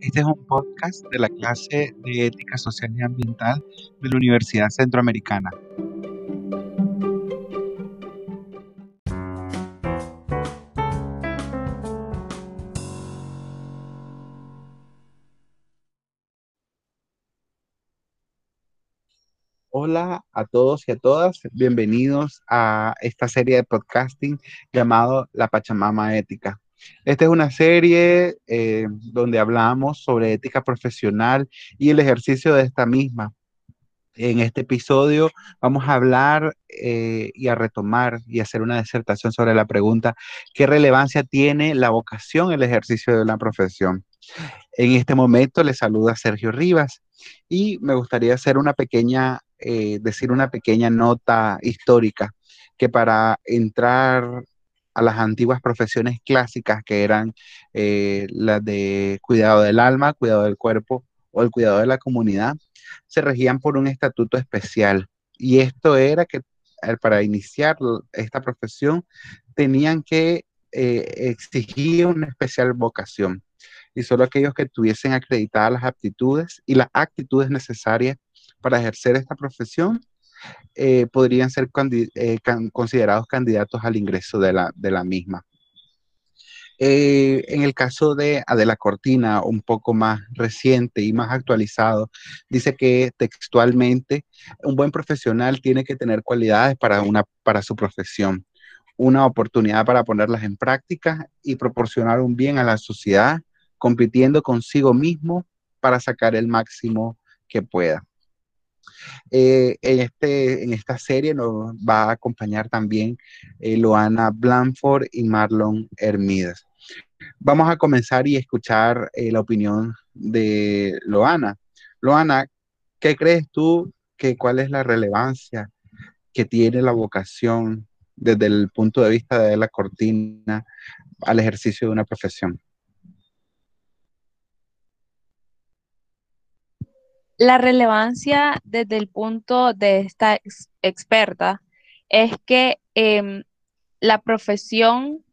Este es un podcast de la clase de Ética Social y Ambiental de la Universidad Centroamericana. Hola a todos y a todas, bienvenidos a esta serie de podcasting llamado La Pachamama Ética. Esta es una serie eh, donde hablamos sobre ética profesional y el ejercicio de esta misma. En este episodio vamos a hablar eh, y a retomar y hacer una disertación sobre la pregunta, ¿qué relevancia tiene la vocación en el ejercicio de una profesión? En este momento le saluda Sergio Rivas y me gustaría hacer una pequeña, eh, decir una pequeña nota histórica que para entrar a las antiguas profesiones clásicas que eran eh, las de cuidado del alma, cuidado del cuerpo o el cuidado de la comunidad, se regían por un estatuto especial. Y esto era que eh, para iniciar esta profesión tenían que eh, exigir una especial vocación. Y solo aquellos que tuviesen acreditadas las aptitudes y las actitudes necesarias para ejercer esta profesión eh, podrían ser eh, considerados candidatos al ingreso de la, de la misma. Eh, en el caso de Adela Cortina, un poco más reciente y más actualizado, dice que textualmente un buen profesional tiene que tener cualidades para, una, para su profesión, una oportunidad para ponerlas en práctica y proporcionar un bien a la sociedad, compitiendo consigo mismo para sacar el máximo que pueda. Eh, en, este, en esta serie nos va a acompañar también eh, Loana Blanford y Marlon Hermidas. Vamos a comenzar y escuchar eh, la opinión de Loana. Loana, ¿qué crees tú que cuál es la relevancia que tiene la vocación desde el punto de vista de la cortina al ejercicio de una profesión? La relevancia desde el punto de esta experta es que em, la profesión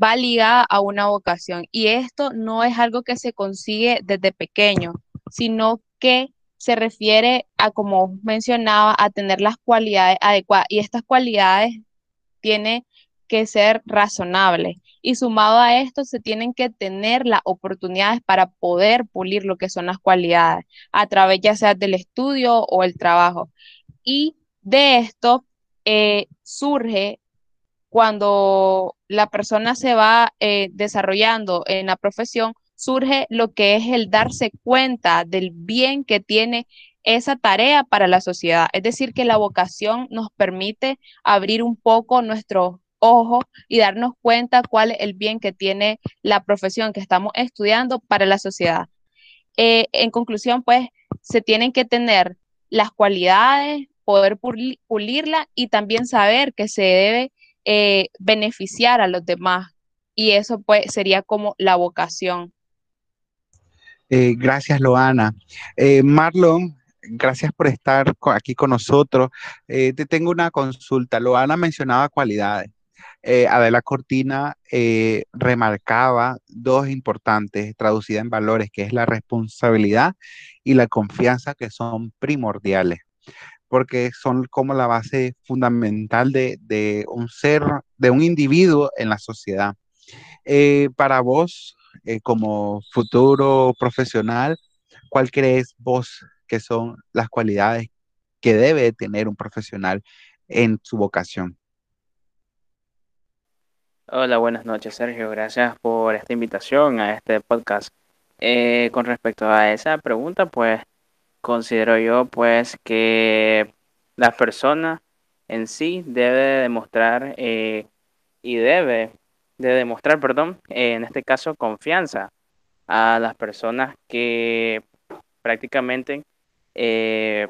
va ligada a una vocación y esto no es algo que se consigue desde pequeño, sino que se refiere a, como mencionaba, a tener las cualidades adecuadas y estas cualidades tiene que ser razonables y sumado a esto se tienen que tener las oportunidades para poder pulir lo que son las cualidades a través ya sea del estudio o el trabajo. Y de esto eh, surge cuando la persona se va eh, desarrollando en la profesión, surge lo que es el darse cuenta del bien que tiene esa tarea para la sociedad. Es decir, que la vocación nos permite abrir un poco nuestro ojo y darnos cuenta cuál es el bien que tiene la profesión que estamos estudiando para la sociedad. Eh, en conclusión, pues se tienen que tener las cualidades, poder pulirla y también saber que se debe eh, beneficiar a los demás. Y eso pues sería como la vocación. Eh, gracias, Loana. Marlon, gracias por estar aquí con nosotros. te tengo una consulta. Loana mencionaba cualidades. Eh, Adela Cortina eh, remarcaba dos importantes traducidas en valores, que es la responsabilidad y la confianza, que son primordiales, porque son como la base fundamental de, un ser, de un individuo en la sociedad. Eh, para vos, como futuro profesional, ¿cuál crees vos que son las cualidades que debe tener un profesional en su vocación? Hola, buenas noches, Sergio. Gracias por esta invitación a este podcast. Eh, con respecto a esa pregunta, pues considero yo pues que la persona en sí debe demostrar eh, y debe de demostrar, perdón, en este caso confianza a las personas que prácticamente eh,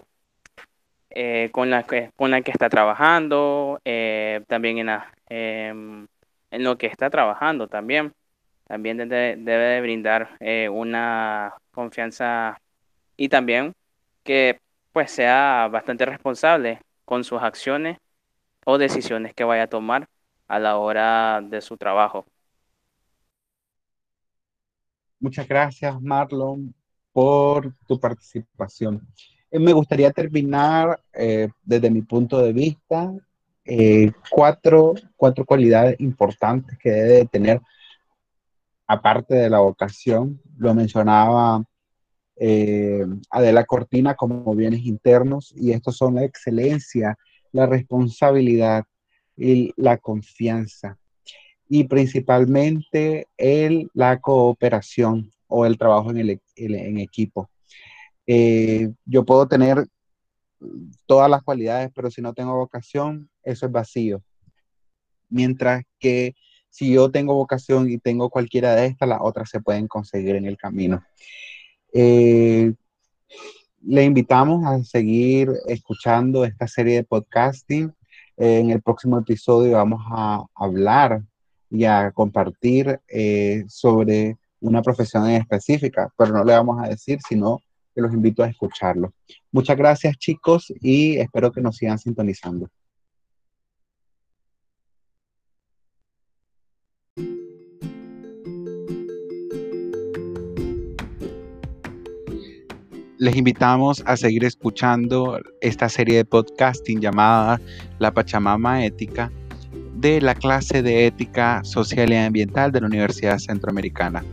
con, la con la que está trabajando, también en la em, en lo que está trabajando también. También debe, de brindar eh, una confianza y también que pues sea bastante responsable con sus acciones o decisiones que vaya a tomar a la hora de su trabajo. Muchas gracias, Marlon, por tu participación. Eh, me gustaría terminar eh, desde mi punto de vista eh, cuatro, cuatro cualidades importantes que debe tener, aparte de la vocación. Lo mencionaba Adela Cortina como bienes internos y estos son la excelencia, la responsabilidad y la confianza y principalmente el, la cooperación o el trabajo en, en equipo. Eh, yo puedo tener todas las cualidades, pero si no tengo vocación, eso es vacío. Mientras que si yo tengo vocación y tengo cualquiera de estas, las otras se pueden conseguir en el camino. Eh, le invitamos a seguir escuchando esta serie de podcasting. en el próximo episodio vamos a hablar y a compartir eh, sobre una profesión específica, pero no le vamos a decir, sino los invito a escucharlo. Muchas gracias chicos y espero que nos sigan sintonizando. les invitamos a seguir escuchando esta serie de podcasting llamada La Pachamama Ética de la clase de Ética Social y Ambiental de la Universidad Centroamericana.